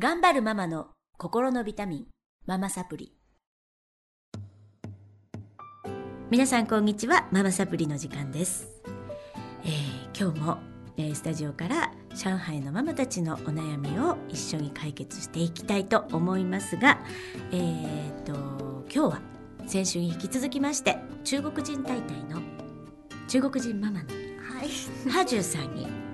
頑張るママの心のビタミンママサプリ皆さんこんにちはママサプリの時間です、えー今日も、えースタジオから上海のママたちのお悩みを一緒に解決していきたいと思いますがえー、と今日は先週に引き続きまして中国人大隊の中国人ママのはい。ハジュさんに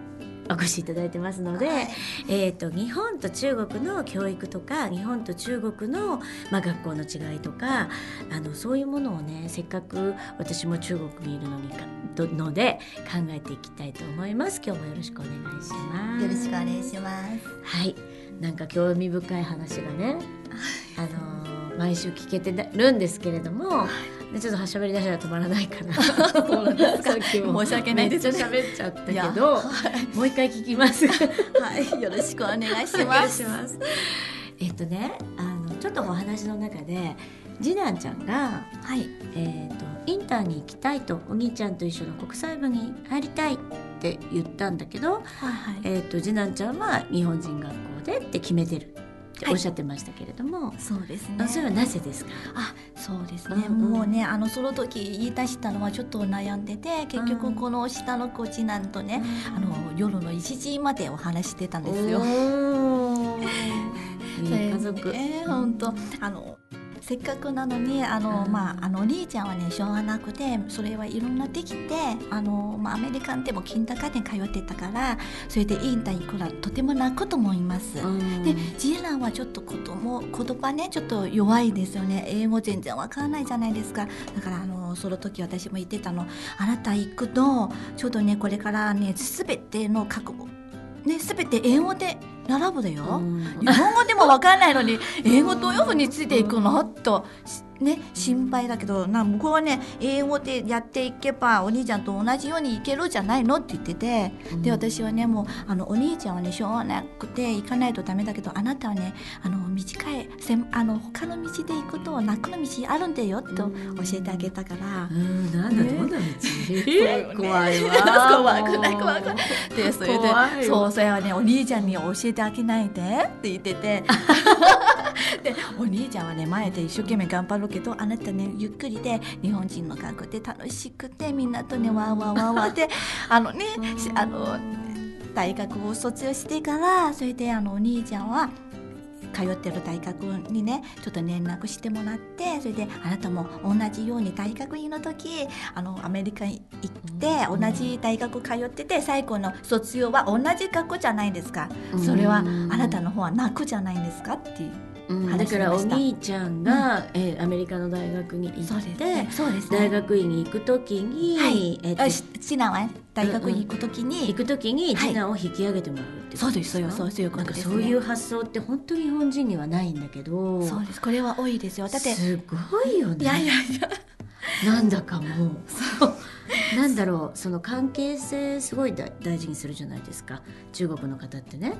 お越しいただいてますので、はい。えー、と日本と中国の教育とか日本と中国の、まあ、学校の違いとかあのそういうものをねせっかく私も中国にいるのにかとので考えていきたいと思います。今日もよろしくお願いします。よろしくお願いします。はい。なんか興味深い話がねあのー毎週聞けてるんですけれども、でちょっと喋り出したら止まらないから 申し訳ないですめっちゃ喋っちゃったけどはもう一回聞きます。はい、よろしくお願いしお願ます。いします。えっとね、あのちょっとお話の中で次男ちゃんがはい。えっ、とインターに行きたいとお兄ちゃんと一緒の国際部に入りたいって言ったんだけど、はいはい。えっ、と次男ちゃんは日本人学校でって決めてるっておっしゃってましたけれども、そうですねあ。それはなぜですか？あ、そうですね。うんうんもうね、あのその時言い出したのはちょっと悩んでて、結うん局この下の子次男とね、あの夜の1時までお話してたんですよ。家族。えー、本当あのせっかくなのにあの、うん。まあ、あのお兄ちゃんはねしょうがなくてそれはいろんなできてあの、まあ、アメリカンでもキンダガーデン通ってたからそれでインター行くらとても楽と思います。うん。で次男はちょっと子供言葉ねちょっと弱いですよね。英語全然わからないじゃないですか。だからあのその時私も言ってたの。あなた行くとちょうどねこれからね全ての覚悟ね全て英語で並ぶだよ、うん。日本語でもわかんないのに英語どういうふうについていくの？と。しね心配だけどな向こうはね英語でやっていけばお兄ちゃんと同じようにいけるじゃないのって言ってて。で私はねもうあのお兄ちゃんはねしょうがなくて行かないとダメだけどあなたはねあの短いせんあの他の道で行くと楽の道あるんだよと教えてあげたから。う。ん、なんどんな道、怖いわ。怖くない 怖くない。でそれでそうそれはねお兄ちゃんに教えてあげないでって言ってて。でお兄ちゃんはね前で一生懸命頑張るけどあなたねゆっくりで日本人の学校で楽しくてみんなとねわーわーわーわーで あのねしあの大学を卒業してからそれであのお兄ちゃんは通ってる大学にねちょっと連絡してもらってそれであなたも同じように大学院の時あのアメリカに行ってうん。同じ大学通ってて最後の卒業は同じ学校じゃないですか。うん。それはあなたの方は泣くじゃないんですかっていううん話だからお兄ちゃんが、えーアメリカの大学に行って、そうですね大学院に行くときに、はい。えっとあし次男は？ね大学に行く時に、行くときにはい。次男を引き上げてもらうってそうですそうそうそういうことです、ね、そういう発想って本当に日本人にはないんだけどそうです。これは多いですよ。だってすごいよね。いやいやいや。なんだかもうなんだろうその関係性すごい大大事にするじゃないですか。中国の方ってね。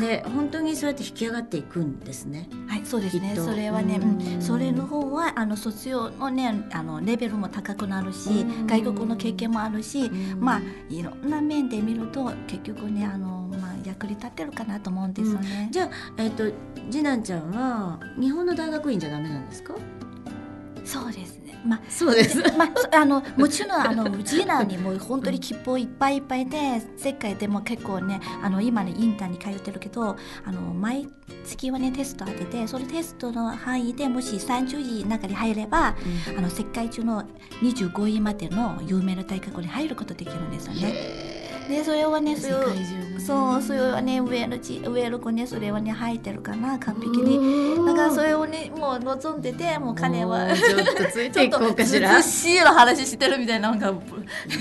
で本当にそうやって引き上がっていくんですね。はい、そうですね。それはね、それの方はあの卒業のねあのレベルも高くなるし、うん。外国の経験もあるし、うん。まあいろんな面で見ると結局ねあのまあ役に立ってるかなと思うんですよね。じゃあ、えっと次男ちゃんは日本の大学院じゃダメなんですか？そうですね。まあそうです。まあ、そあのもちろんあの次男にも本当に希望いっぱいいっぱいで世界でも結構ねあの今ねインターに通ってるけどあの毎月はねテスト当ててそのテストの範囲でもし30位の中に入ればあの世界中の25位までの有名な大学に入ることできるんですよね。でそれはねそれを世界中のね。そうそれはね上のち上の子ねそれはね入ってるかな完璧に。だからそれをねもう望んでてもう彼は。ちょっとついていこうかしら。ずっとしいの話してるみたいななんかいや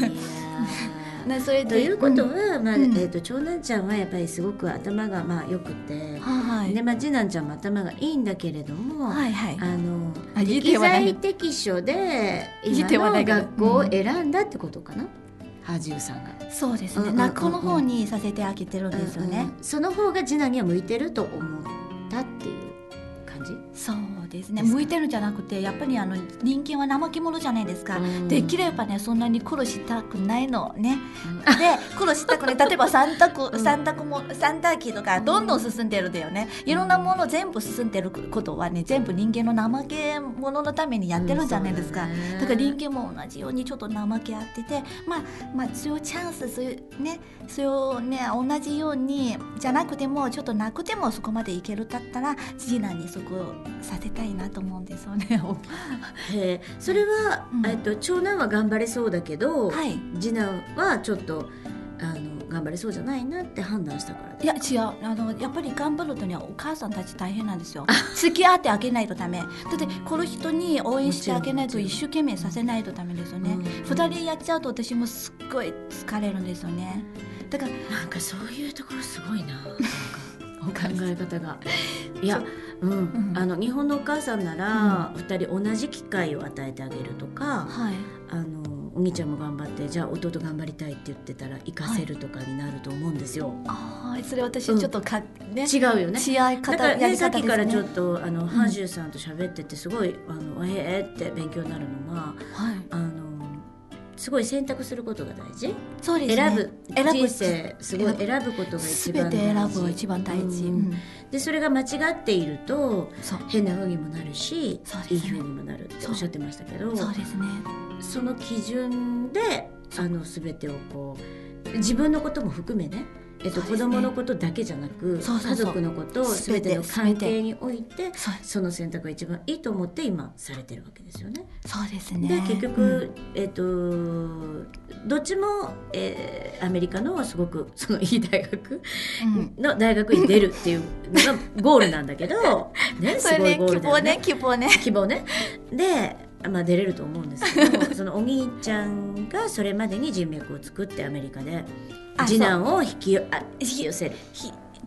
ー。ね それで。ということは、まあうん。えー、と長男ちゃんはやっぱりすごく頭がまあよくて、はいでまあ、次男ちゃんも頭がいいんだけれども、はいはい。あの適材適所で今の学校を選んだってことかな、ハジュさんが。そうですうんうんうんうん。の方にさせてあげてるんですよね。うんうん。その方が次男には向いてると思ったっていう感じ？そうですね。向いてるんじゃなくてやっぱりあの人間は怠け者じゃないですか、うん。できればねそんなに苦労したくないのね。で苦労したくない。例えば三択、うん。三択も三択期とかどんどん進んでるんだよね。いろんなもの全部進んでることはね全部人間の怠け者のためにやってるんじゃないですか、うん。だね。だから人間も同じようにちょっと怠け合っててまあまあそういうチャンスそういうねそういうね同じようにじゃなくてもちょっとなくてもそこまでいけるだったら次男にそこをさせたいなと思うんですよね。へえそれは、うん。えっと長男は頑張れそうだけど、はい。次男はちょっとあの頑張れそうじゃないなって判断したからでいや違う。あのやっぱり頑張るとにはお母さんたち大変なんですよ。付き合ってあげないとダメ。だってこの人に応援してあげないと一生懸命させないとダメですよね。うん。二、人やっちゃうと私もすっごい疲れるんですよね。だからなんかそういうところすごいな。なんか考え方が。いやう。ん、うん。あの日本のお母さんなら、二人同じ機会を与えてあげるとか、はい。あのお兄ちゃんも頑張ってじゃあ弟頑張りたいって言ってたら行かせるとかになると思うんですよ、ああそれ私ちょっとか、ね違うよね。試合だからね方やりさっきからちょっとあの、ハジュさんと喋っててすごいあのへえって勉強になるのははい。あのすごい選択することが大事、そうですね。選ぶ。選ぶ。人生すごい選選ぶことが一す番大事。選ぶが一番大事、ううん。んでそれが間違っていると変な風にもなるし、ね。いい風にもなるっておっしゃってましたけどそうですね。その基準であの全てをこう自分のことも含めね、えっと、子供のことだけじゃなく家族のことを全ての関係においてその選択が一番いいと思って今されてるわけですよね。そうですね。で結局、うん。えっとどっちも、えーアメリカのすごくそのいい大学うん。の大学に出るっていうのがゴールなんだけど、ね、すごいゴールだよね。ね。希望ね。希望ね。で、まあ、出れると思うんですけど そのお兄ちゃんがそれまでに人脈を作ってアメリカであ次男を引きよあ引き寄せ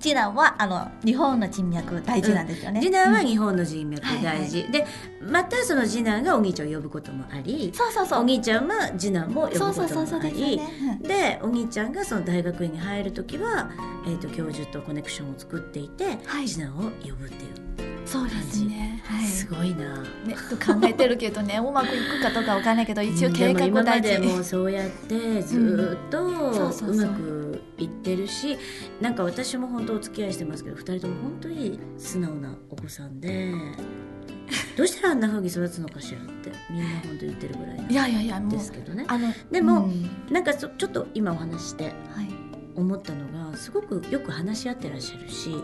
次男はあの日本の人脈大事なんですよね、次男はうん。日本の人脈大事、でまたその次男がお兄ちゃんを呼ぶこともありそうそうそう。お兄ちゃんは次男も呼ぶそうことそうそうそうもありでお兄ちゃんがその大学院に入る時は、えー、と教授とコネクションを作っていて、はい。次男を呼ぶっていう、そうですね。はい。すごいな。ね、と考えてるけどね うまくいくかどうかわかんないけど一応計画でも今ま大事でもそうやってずーっとそうまくいってるしなんか私も本当お付き合いしてますけど2人とも本当に素直なお子さんで どうしたらあんな風に育つのかしらってみんな本当言ってるぐらいなんいやいやいやもうですけどね。あのでもうん。なんかそちょっと今お話ししてはい、思ったのがすごくよく話し合ってらっしゃるし、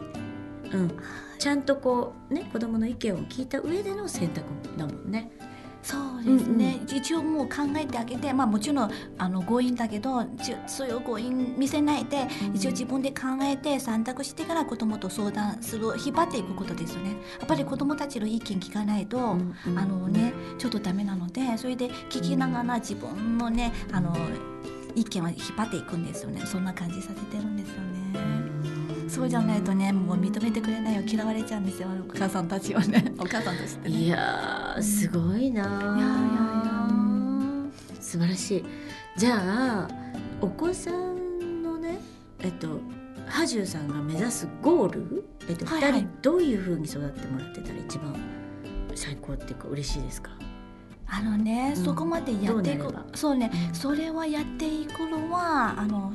うん、ちゃんとこうね子供の意見を聞いた上での選択だもんね。そうですね、一応もう考えてあげてまあもちろんあの強引だけどちそういう強引見せないで、うん一応自分で考えて選択してから子供と相談する引っ張っていくことですよね。やっぱり子供たちの意見聞かないと、うんうん。あのねちょっとダメなのでそれで聞きながら自分のねあの意見は引っ張っていくんですよね。そんな感じさせてるんですよね。そうじゃないとねもう認めてくれないよ嫌われちゃうんですよお母さんたちはね。お母さんとしてね。いやーすごいなー。いやいやいや素晴らしい。じゃあお子さんのねえっとハジュさんが目指すゴール、えっと、はいはい。2人どういうふうに育ってもらってたら一番最高っていうか嬉しいですか、あのね、うん。そこまでやっていくそうね、うん。それはやっていくのはあの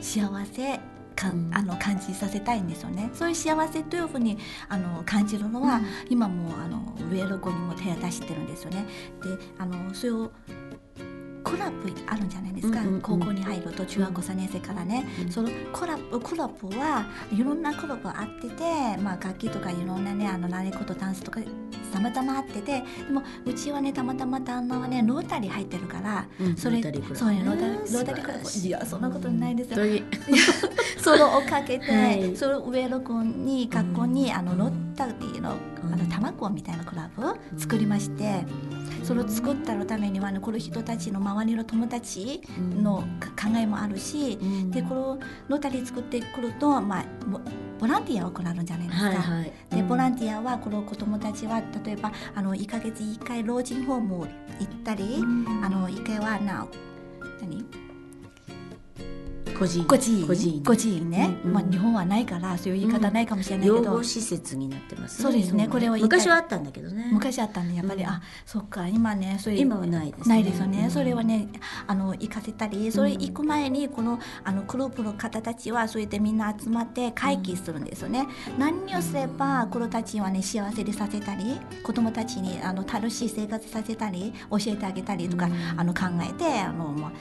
幸せか、うん。あの感じさせたいんですよね。そういう幸せというふうにあの感じるのは、うん。今もうあの上の子にも手を出してるんですよね。であのそういうクラブあるんじゃないですか、うんうんうん。高校に入ると中学校3年生からね、うんそのクラブクラブはいろんなクラブあってて、まあ、楽器とかいろんなねあの習い事ダンスとかたまたまあってて。でもうちはねたまたま旦那はねロータリー入ってるからうんそれロータリークラブそうねロータリねーロータリークラブ。いいやそんなことないですよ。本当に。それをかけて、はい。それを上の子に学校に、あのロータリーのうん。あの卵みたいなクラブを作りまして、それを作ったのためには、ね、この人たちの周りの友達の考えもあるし、うん。でこのロータリー作ってくると、まあ、ボボランティアを行うんじゃないですか。はいはい。でボランテティアはこの子供たちは例えばあの1ヶ月1回老人ホーム行ったり、あの1回はな何？子孤児院孤児院孤児院孤児院ね、うんうん。まあ、日本はないからそういう言い方ないかもしれないけど、養護施設になってますねそうですねこれを言いたい昔はあったん。だけどね昔あったん。でやっぱり、うん。あそっか今ねそれ今はないですねないですよね、うん。それはねあの行かせたりそれ行く前にこのあのグループの方たちはそうやってみん。な集まって会議するん。ですよね、何をすれば子供たちはね幸せにさせたり子供たちにあの楽しい生活させたり教えてあげたりとか、うん。あの考えてあの、まあ、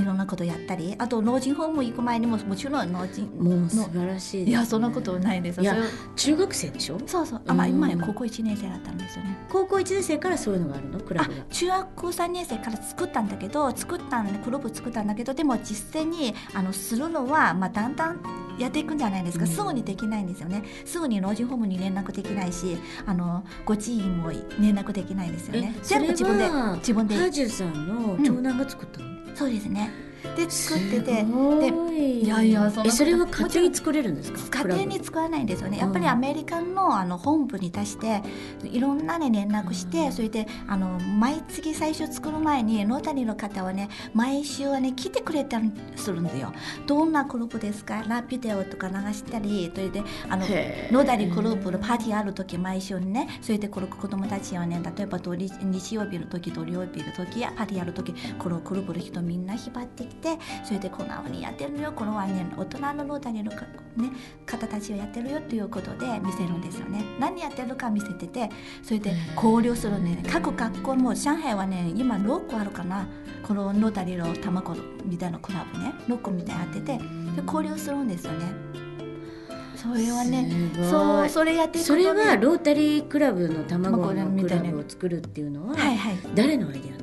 いろんなことやったりあと老人ホーム行く前にももちろん老人もう素の晴らしいです、ね、いやそんなことないです。よいや中学生でしょ？そうそう。あ、まあ、今ねうん高校1年生だったんですよね。高校1年生からそういうのがあるの？クラあブが。中学校3年生から作ったんだけど作ったんでクラブ作ったんだけどでも実際にあのするのは、まあ、だんだんやっていくんじゃないですか、うん。すぐにできないんですよね。すぐに老人ホームに連絡できないしあのご知院も連絡できないんですよね。え全部自分で自分で。ハジュさんの長男が作ったの、そうですね。で作っててすごい。いやいやそえそれは勝手に作れるんですか？家庭に使わないんですよね。やっぱりアメリカのあの本部に対していろんな、ね、連絡して、うん。それであの毎月最初作る前にノータリーの方はね毎週はね来てくれたりするんですよ。どんなグループですか？ラビデオとか流したりそれであのノータリーグループのパーティーある時毎週にねそれでこの子供たちはね例えば土日日曜日の時土曜日の時やパーティーある時このグループの人みんな引っ張ってきてそれでこんなふうにやってるよ。このはね大人のノータリーのか、ね、方たちをやってるよということで見せるんですよね。何やってるか見せててそれで交流するね。各学校も上海はね今6個あるかな。このノータリーの卵みたいなクラブね。6個みたいにやっててで交流するんですよね。それはねそうそれやってそねれはロータリークラブのまあ卵のクみたいなラブを作るっていうのははいはい。誰のアイデア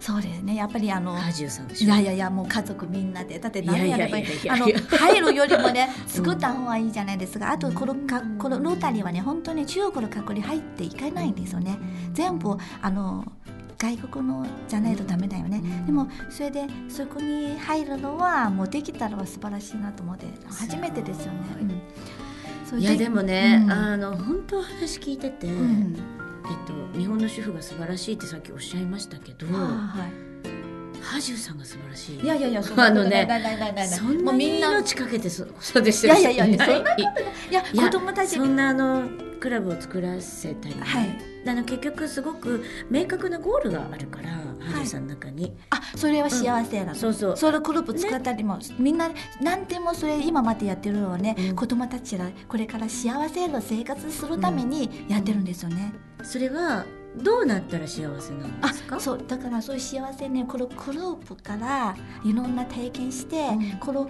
そうですね。やっぱりあのいやいやいやもう家族みんなで。だって何やればいい入るよりもね作った方がいいじゃないですか、あとこのかこのロータリーはね本当に中国の隔離入っていかないんですよね。全部あの外国のじゃないとダメだよね、うん。でもそれでそこに入るのはもうできたら素晴らしいなと思って初めてですよね、い。やでもね、うん。あの本当話聞いてて、うんえっと、日本の主婦が素晴らしいってさっきおっしゃいましたけど、はい。はいハジュさんが素晴らしい。いやいやいや、そ あのねないないないないないそんなに命かけてそそうでしてる人いやいやいやないそんなや、いや子供たち。そんなあのクラブを作らせたり、はい。あの結局すごく明確なゴールがあるから、ハジュさんの中に。あ、それは幸せなの。そうそう。それグループ作ったりも、みんな何でもそれ今までやってるのはね、うん。子供たちがこれから幸せな生活するためにやってるんですよね。それはどうなったら幸せなんですか？そう。だからそういう幸せねこのグループからいろんな体験して、うん。この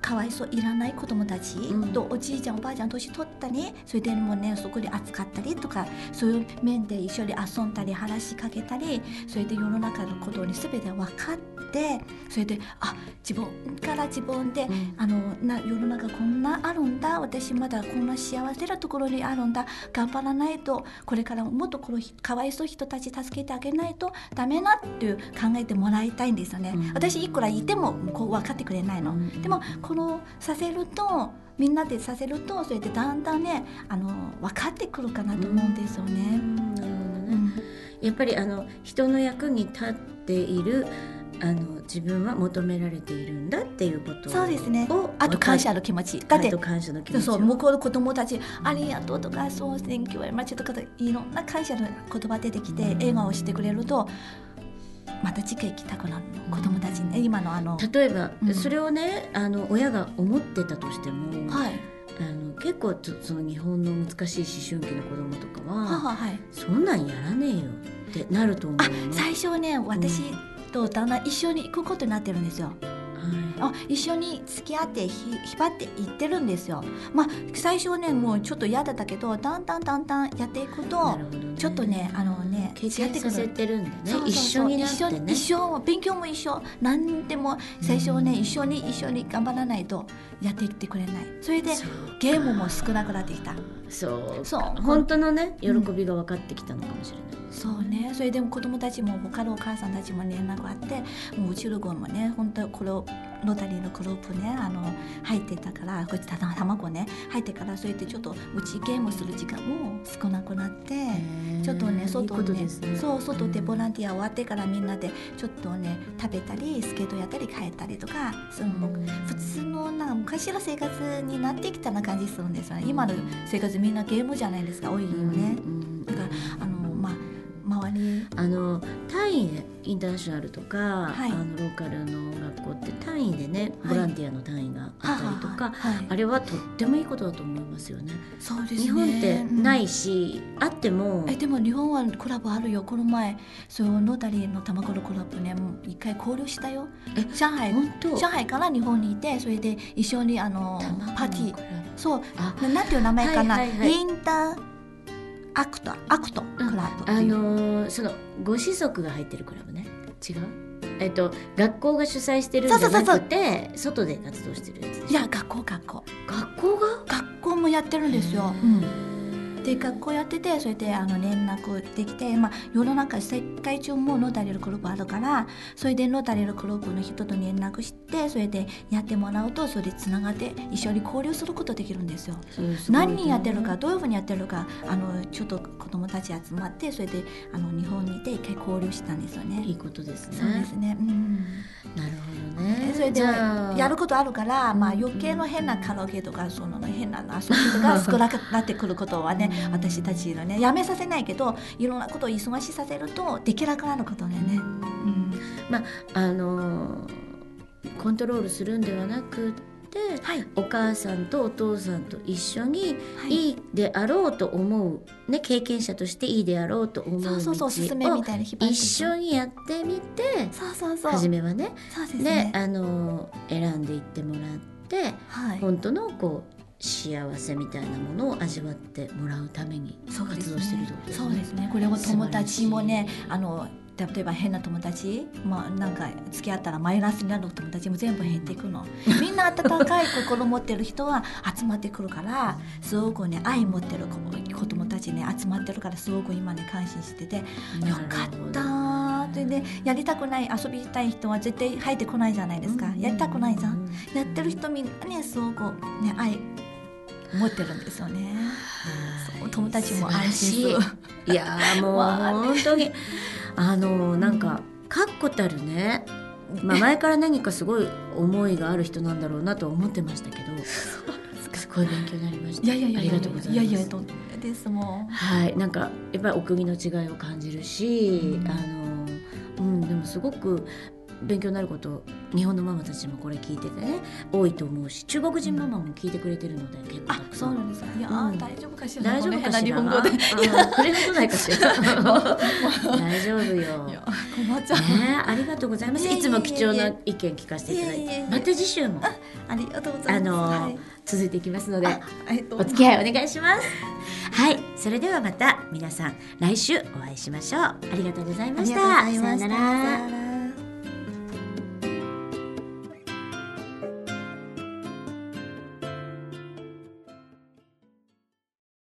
かわいそういらない子供たちうん。とおじいちゃんおばあちゃん年取ったりそれでもねそこで扱ったりとかそういう面で一緒に遊んだり話しかけたりそれで世の中のことに全て分かってそれであ自分から自分で、うん。あのな世の中こんなあるんだ私まだこんな幸せなところにあるんだ頑張らないとこれからもっとこのかわいそう人たち助けてあげないとダメなっていう考えてもらいたいんですよね、うん。私いくらいてもこう分かってくれないの、うん。でもこのさせるとみんなでさせるとそれでだんだんねあの分かってくるかなと思うんですようね。んなるほどね、うん。やっぱりあの人の役に立っているあの自分は求められているんだっていうことをそうですね。あと感謝の気持ちだってあと感謝の気持ち。をそう向こうの子供たち「ありがとう」とか「そう Thank you very much」とかいろんな感謝の言葉出てきて笑顔してくれるとまた次回行きたくなるの子供たちにね今のあの例えば、うん。それをねあの親が思ってたとしても、はい。あの結構ちょその日本の難しい思春期の子供とかは、母はい。そんなんやらねえよってなると思うあの最初ね私と旦那一緒に行くことになってるんですよ。はあ一緒に付き合ってひ引っ張っていってるんですよ。まあ最初はねもうちょっと嫌だったけどだんだんだんだんやっていくい、とね。ちょっとねあのね経験させてるんだね。そうそうそう一緒になって一緒ね。一緒勉強も一緒。何でも最初はね、うん。一緒に一緒に頑張らないとやっていってくれない。それでゲームも少なくなってきた。そうそう。本当のね喜うん。びが分かってきたのかもしれない、そうね。それでも子供たちも他のお母さんたちも連絡あってもううちの子もね本当これをロータリーのグループねあの入ってたからこっちた卵ね入ってからそうやってちょっとうちゲームする時間も少なくなってちょっとね外ねね。そう外でボランティア終わってからみんなでちょっとね食べたりスケートやったり帰ったりとかその普通のなんか昔の生活になってきたな感じするんですよね。今の生活みんなゲームじゃないですか多いよね、うん。だからあの単位でインターナショナルとか、はい。あのローカルの学校って単位でねはい。ボランティアの単位があったりとか、はいは。い。あれはとってもいいことだと思いますよね。そうですね。日本ってないいし、あってもえでも日本はクラブあるよ。この前そうロータリーの卵のクラブねもう一回交流したよ。え上海。本当？上海から日本にいてそれで一緒にあの卵パーティ。ーそう。なんていう名前かな、はいはいはい。インターアクトアクトクラブあのーそのご子息が入ってるクラブね。違う？えっと学校が主催してるんじゃなくて外で活動してるやついや学校学校。学校が？学校もやってるんですよ、うんで学校やっててそれであの連絡できて、まあ、世の中世界中もノータリルグループあるからそれでノータリルグループの人と連絡してそれでやってもらうとそれでつながって一緒に交流することできるんですよ。すね。何人やってるかどういうふうにやってるかあのちょっと子供たち集まってそれであの日本にいて一回交流したんですよね。いいことですね。そうですね、うん。なるほどね。それでじゃあ。やることあるから、まあ、余計の変なカラオケとかその変な遊びとか 少なくなってくることはね私たちのねやめさせないけどいろんなことを忙しさせるとできなくなることでね。うん。まああのーコントロールするんではなくってはい、お母さんとお父さんと一緒にはい。いいであろうと思う、ね、経験者としていいであろうと思う道をそうそうそうおすすめみたいな引っ張って一緒にやってみてそうそうそう。初めはね。そうですでねあの選んでいってもらってはい。本当のこう幸せみたいなものを味わってもらうために活動してるってことですね。そうですね。これも友達もねあの例えば変な友達、まあ、なんか付き合ったらマイナスになる友達も全部減っていくの。みんな温かい心持ってる人は集まってくるからすごくね愛持ってる子子供たちね集まってるからすごく今ね感心しててよかったーそれでやりたくない遊びたい人は絶対入ってこないじゃないですか。やりたくないじゃん。やってる人みんなねすごくね愛持ってるんですよね。友達も安心い。いやーもう本当に。あのなんか確固たるね、まあ、前から何かすごい思いがある人なんだろうなとは思ってましたけどすごい勉強になりました。いやいやいやありがとうございます。いやいやとですもんはい。なんかやっぱりお国の違いを感じるし、うん。あのうんでもすごく勉強になること日本のママたちもこれ聞いててね多いと思うし中国人ママも聞いてくれてるので結構たあくさん。そうなんですか。いやー、うん大丈夫かしら大丈夫かしら？日本語で。うんくれなくないかしら？大丈夫よ。いや困っちゃう、ねえありがとうございます。いつも貴重な意見聞かせていただいて。また次週も。ありがとうございます。あのーはい。続いていきますのでえっとお付き合いお願いします。はいそれではまた皆さん来週お会いしましょう。ありがとうございました。さようなら